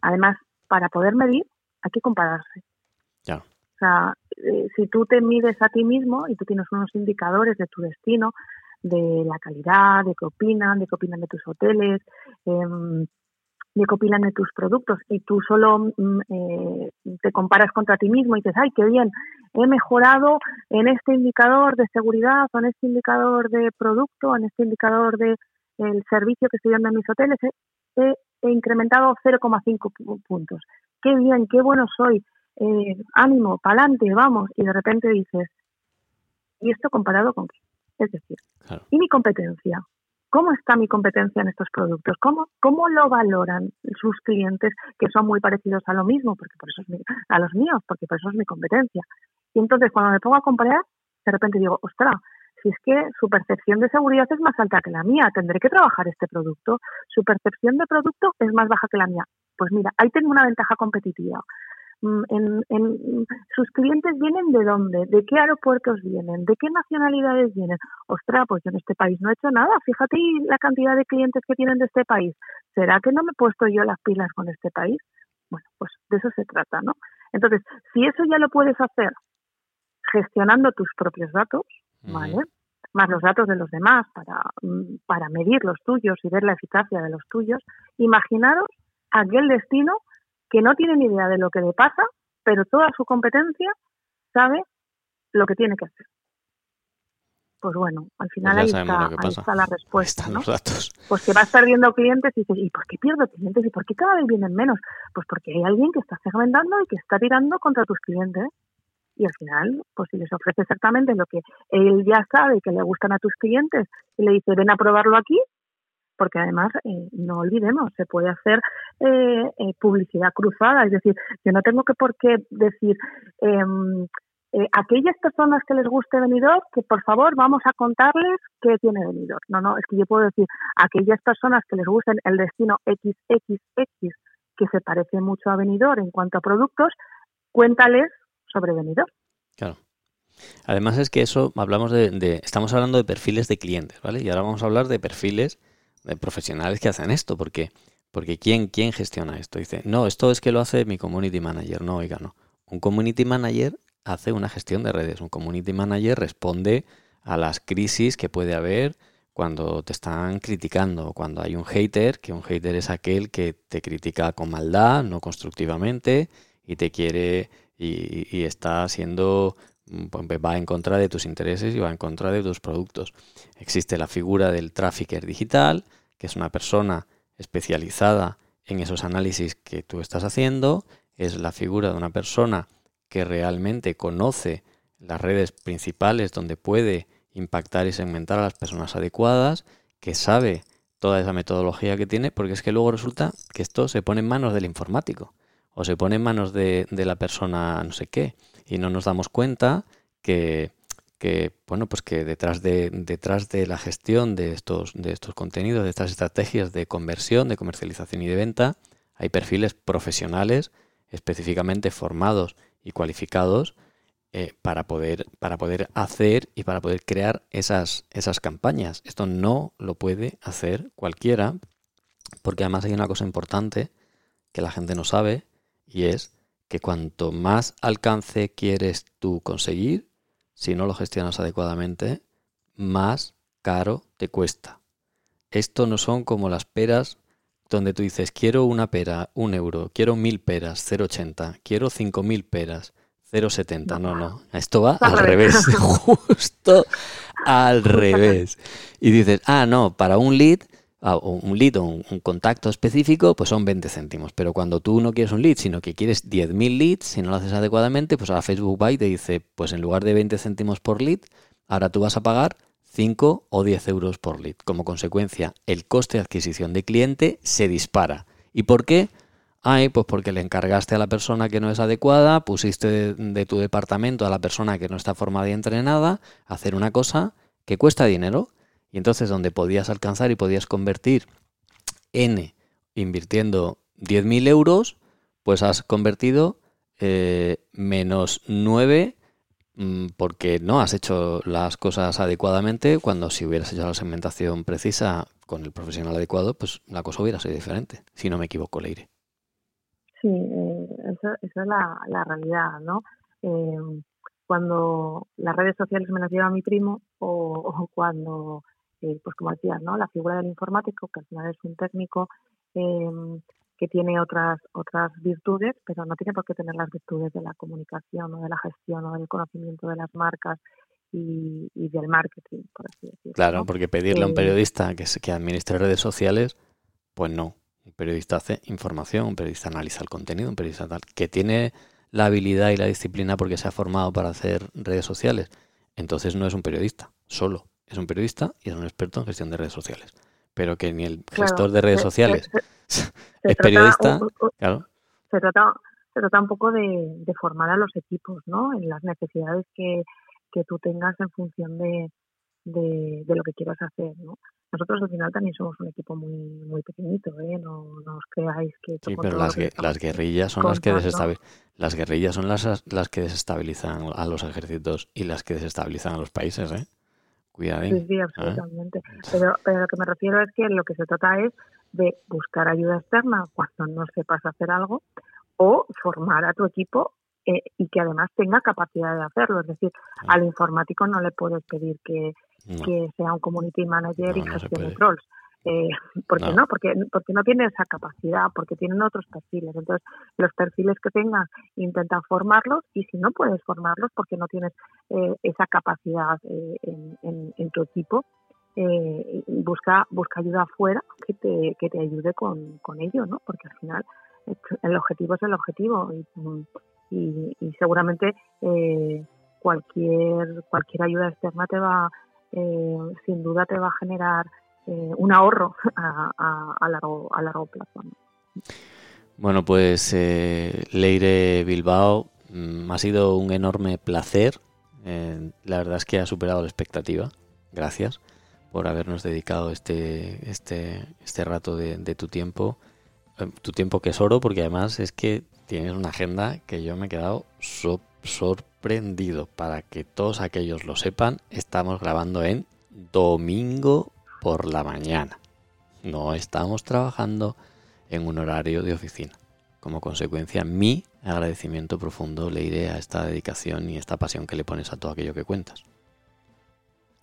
además, para poder medir hay que compararse. Ya. O sea, eh, si tú te mides a ti mismo y tú tienes unos indicadores de tu destino, de la calidad, de qué opinan, de qué opinan de tus hoteles, em, de qué opinan de tus productos y tú solo mm, eh, te comparas contra ti mismo y dices, ay, qué bien, he mejorado en este indicador de seguridad o en este indicador de producto, en este indicador de el servicio que estoy dando en mis hoteles, he, he incrementado 0,5 puntos. Qué bien, qué bueno soy, eh, ánimo, pa'lante, vamos, y de repente dices, ¿y esto comparado con qué? Es decir, ¿y mi competencia? ¿Cómo está mi competencia en estos productos? ¿Cómo, ¿Cómo lo valoran sus clientes que son muy parecidos a lo mismo, porque por eso es a los míos, porque por eso es mi competencia? Y entonces cuando me pongo a comparar, de repente digo, ostras, si es que su percepción de seguridad es más alta que la mía, tendré que trabajar este producto. Su percepción de producto es más baja que la mía. Pues mira, ahí tengo una ventaja competitiva. Mm, en, en, sus clientes vienen de dónde, de qué aeropuertos vienen, de qué nacionalidades vienen. Ostras, pues yo en este país no he hecho nada. Fíjate la cantidad de clientes que tienen de este país. ¿Será que no me he puesto yo las pilas con este país? Bueno, pues de eso se trata, ¿no? Entonces, si eso ya lo puedes hacer gestionando tus propios datos, ¿vale? Más los datos de los demás para, mm, para medir los tuyos y ver la eficacia de los tuyos. Imaginaros aquel destino que no tiene ni idea de lo que le pasa, pero toda su competencia sabe lo que tiene que hacer. Pues bueno, al final Pues ahí, está, ahí está la Ahí respuesta, están ¿no? los datos. Pues que vas perdiendo clientes y dices, ¿y por qué pierdo clientes? ¿Y por qué cada vez vienen menos? Pues porque hay alguien que está segmentando y que está tirando contra tus clientes. Y al final, pues si les ofrece exactamente lo que él ya sabe que le gustan a tus clientes y le dice, ven a probarlo aquí, porque además, eh, no olvidemos, se puede hacer eh, eh, publicidad cruzada. Es decir, yo no tengo que por qué decir, em, eh, aquellas personas que les guste venidor, que por favor vamos a contarles qué tiene venidor. No, no, es que yo puedo decir, aquellas personas que les gusten el destino XXX, que se parece mucho a venidor en cuanto a productos, cuéntales sobre venidor. Claro. Además es que eso, hablamos de, de- estamos hablando de perfiles de clientes, ¿vale? Y ahora vamos a hablar de perfiles de profesionales que hacen esto, porque, porque ¿quién, ¿quién gestiona esto? Dice, no, esto es que lo hace mi community manager. No, oiga, no. Un community manager hace una gestión de redes. Un community manager responde a las crisis que puede haber cuando te están criticando, cuando hay un hater, que un hater es aquel que te critica con maldad, no constructivamente, y te quiere y, y está siendo pues, va en contra de tus intereses y va en contra de tus productos. Existe la figura del trafficker digital, que es una persona especializada en esos análisis que tú estás haciendo, es la figura de una persona que realmente conoce las redes principales donde puede impactar y segmentar a las personas adecuadas, que sabe toda esa metodología que tiene, porque es que luego resulta que esto se pone en manos del informático o se pone en manos de la persona no sé qué y no nos damos cuenta que, que, bueno pues que detrás de detrás de la gestión de estos de estos contenidos de estas estrategias de conversión de comercialización y de venta hay perfiles profesionales específicamente formados y cualificados eh, para poder para poder hacer y para poder crear esas esas campañas. Esto no lo puede hacer cualquiera porque además hay una cosa importante que la gente no sabe y es que cuanto más alcance quieres tú conseguir, si no lo gestionas adecuadamente, más caro te cuesta. Esto no son como las peras donde tú dices, quiero una pera, un euro, quiero mil peras, 0,80, quiero cinco mil peras, 0,70. No, no, esto va Al revés, (laughs) justo al (laughs) revés. Y dices, ah, no, para un lead o un lead o un, un contacto específico, pues son 20 céntimos. Pero cuando tú no quieres un lead, sino que quieres 10.000 leads, si no lo haces adecuadamente, pues ahora Facebook va y te dice, pues en lugar de 20 céntimos por lead, ahora tú vas a pagar 5 o 10 euros por lead. Como consecuencia, el coste de adquisición de cliente se dispara. ¿Y por qué? Ay, pues porque le encargaste a la persona que no es adecuada, pusiste de, de tu departamento a la persona que no está formada y entrenada a hacer una cosa que cuesta dinero y entonces donde podías alcanzar y podías convertir N invirtiendo 10.000 euros, pues has convertido eh, menos 9 mm, porque no has hecho las cosas adecuadamente cuando si hubieras hecho la segmentación precisa con el profesional adecuado, pues la cosa hubiera sido diferente, si no me equivoco, Leire. Sí, eh, eso, es la, la realidad, ¿no? Eh, cuando las redes sociales me las lleva mi primo o cuando, eh, pues como decías, ¿no? La figura del informático, que al final es un técnico eh, que tiene otras otras virtudes, pero no tiene por qué tener las virtudes de la comunicación o de la gestión o del conocimiento de las marcas y, y del marketing, por así decirlo. Claro, ¿no? porque pedirle a un Eh, periodista que, que administre redes sociales, pues no. Un periodista hace información, un periodista analiza el contenido, un periodista tal, que tiene la habilidad y la disciplina porque se ha formado para hacer redes sociales. Entonces no es un periodista, solo. Es un periodista y es un experto en gestión de redes sociales. Pero que ni el Claro, gestor de redes se- sociales se- se (laughs) es periodista, un- un- claro, se trata se trata un poco de, de formar a los equipos no en las necesidades que, que tú tengas en función de, de, de lo que quieras hacer no nosotros al final también somos un equipo muy muy pequeñito ¿eh? no, no os creáis que Sí, pero las, que las guerrillas son las que contando. desestabi- las guerrillas son las, las que desestabilizan a los ejércitos y las que desestabilizan a los países, ¿eh? Cuidadín. Sí, sí, absolutamente. Pero, pero lo que me refiero es que lo que se trata es de buscar ayuda externa cuando no sepas hacer algo o formar a tu equipo eh, y que además tenga capacidad de hacerlo. Es decir, al informático no le puedes pedir que, que sea un community manager y gestione trolls. Eh, ¿Por qué no? Porque, porque no tiene esa capacidad, porque tienen otros perfiles. Entonces, los perfiles que tengas, intenta formarlos y si no puedes formarlos porque no tienes eh, esa capacidad eh, en, en, tu equipo, eh, busca, busca ayuda afuera que te, que te ayude con, con ello, ¿no? Porque al final el objetivo es el objetivo y, y, seguramente eh, cualquier, cualquier ayuda externa te va, eh, sin duda te va a generar eh, un ahorro a, a, largo, a largo plazo. Bueno, pues eh, Leire Bilbao, mm, ha sido un enorme placer. Eh, la verdad es que ha superado la expectativa. Gracias por habernos dedicado este, este, este rato de, tu tiempo. tu tiempo que es oro, porque además es que tienes una agenda que yo me he quedado sorprendido. Para que todos aquellos lo sepan, estamos grabando en domingo por la mañana. No estamos trabajando en un horario de oficina. Como consecuencia, mi agradecimiento profundo le iré a esta dedicación y esta pasión que le pones a todo aquello que cuentas.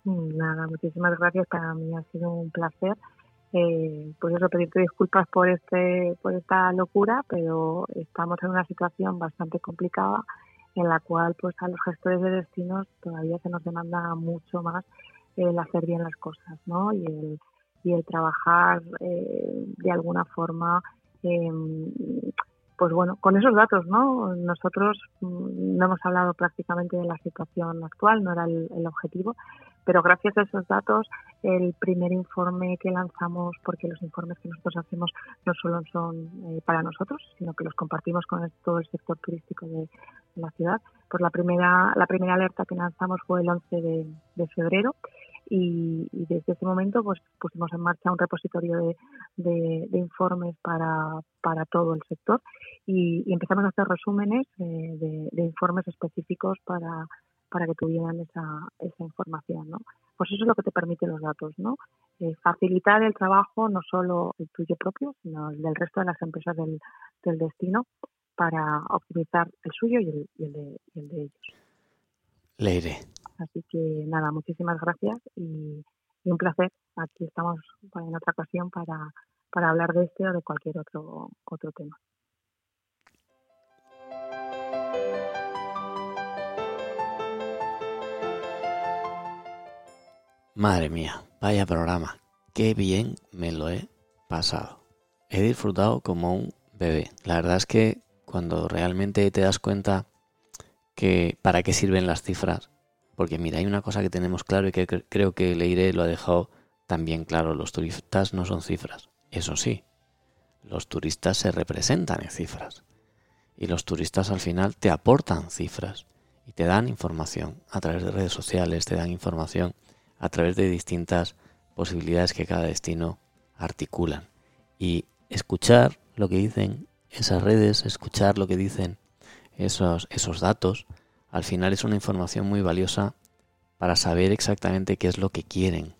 Nada, muchísimas gracias. Para mí ha sido un placer. Eh, pues eso, pedirte disculpas por este, por esta locura, pero estamos en una situación bastante complicada en la cual, pues a los gestores de destinos todavía se nos demanda mucho más el hacer bien las cosas, ¿no? Y el, y el trabajar eh, de alguna forma, em, pues bueno, con esos datos, ¿no? Nosotros mm, no hemos hablado prácticamente de la situación actual, no era el, objetivo, pero gracias a esos datos, el primer informe que lanzamos, porque los informes que nosotros hacemos no solo son eh, para nosotros, sino que los compartimos con todo el sector turístico de, la ciudad, pues la primera, la primera alerta que lanzamos fue el 11 de febrero y, desde ese momento pues pusimos en marcha un repositorio de, informes para, para, todo el sector y, empezamos a hacer resúmenes de, informes específicos para, para que tuvieran esa, esa información, ¿no? Pues eso es lo que te permiten los datos, ¿no? Eh, facilitar el trabajo, no solo el tuyo propio, sino el del resto de las empresas del, del destino, para optimizar el suyo y el, y el, de, y el de ellos. Leire, Así que nada, muchísimas gracias y, un placer. Aquí estamos en otra ocasión para, para hablar de este o de cualquier otro, otro tema. Madre mía, vaya programa. Qué bien me lo he pasado. He disfrutado como un bebé. La verdad es que cuando realmente te das cuenta que para qué sirven las cifras, porque mira, hay una cosa que tenemos claro y que creo que Leire lo ha dejado también claro. Los turistas no son cifras. Eso sí, los turistas se representan en cifras. Y los turistas al final te aportan cifras y te dan información a través de redes sociales, te dan información a través de distintas posibilidades que cada destino articulan. Y escuchar lo que dicen esas redes, escuchar lo que dicen esos, esos datos, al final es una información muy valiosa para saber exactamente qué es lo que quieren,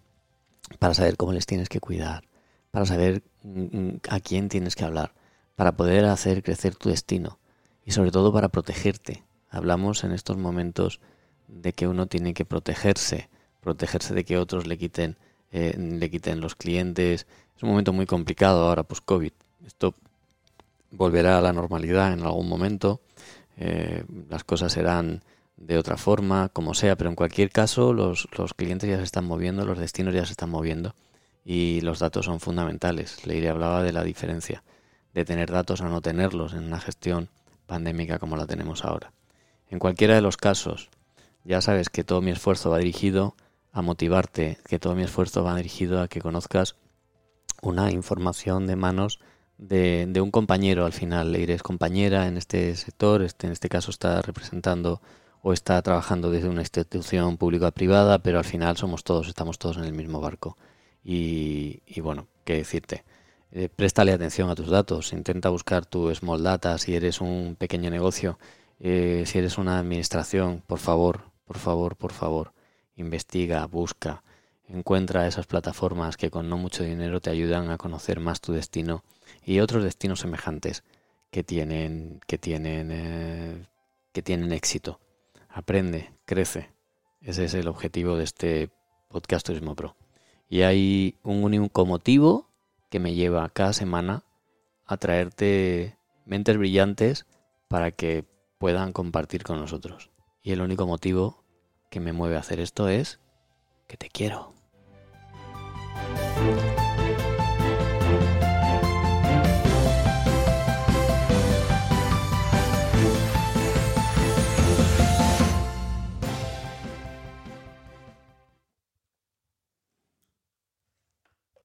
para saber cómo les tienes que cuidar, para saber mm, mm, a quién tienes que hablar, para poder hacer crecer tu destino y sobre todo para protegerte. Hablamos en estos momentos de que uno tiene que protegerse, protegerse de que otros le quiten, eh, le quiten los clientes. Es un momento muy complicado ahora, pues COVID. Esto volverá a la normalidad en algún momento eh, las cosas serán de otra forma, como sea, pero en cualquier caso los, los, clientes ya se están moviendo, los destinos ya se están moviendo y los datos son fundamentales. Leire hablaba de la diferencia de tener datos a no tenerlos en una gestión pandémica como la tenemos ahora. En cualquiera de los casos, ya sabes que todo mi esfuerzo va dirigido a motivarte, que todo mi esfuerzo va dirigido a que conozcas una información de manos de, de, un compañero al final. Leire es compañera en este sector, este, en este caso está representando o está trabajando desde una institución pública privada, pero al final somos todos, estamos todos en el mismo barco. Y, y bueno, qué decirte. Eh, préstale atención a tus datos, intenta buscar tu small data si eres un pequeño negocio, eh, si eres una administración, por favor, por favor, por favor, investiga, busca, encuentra esas plataformas que con no mucho dinero te ayudan a conocer más tu destino y otros destinos semejantes que tienen, que tienen, eh, que tienen éxito. Aprende, crece. Ese es el objetivo de este podcast Turismo Pro. Y hay un único motivo que me lleva cada semana a traerte mentes brillantes para que puedan compartir con nosotros. Y el único motivo que me mueve a hacer esto es que te quiero.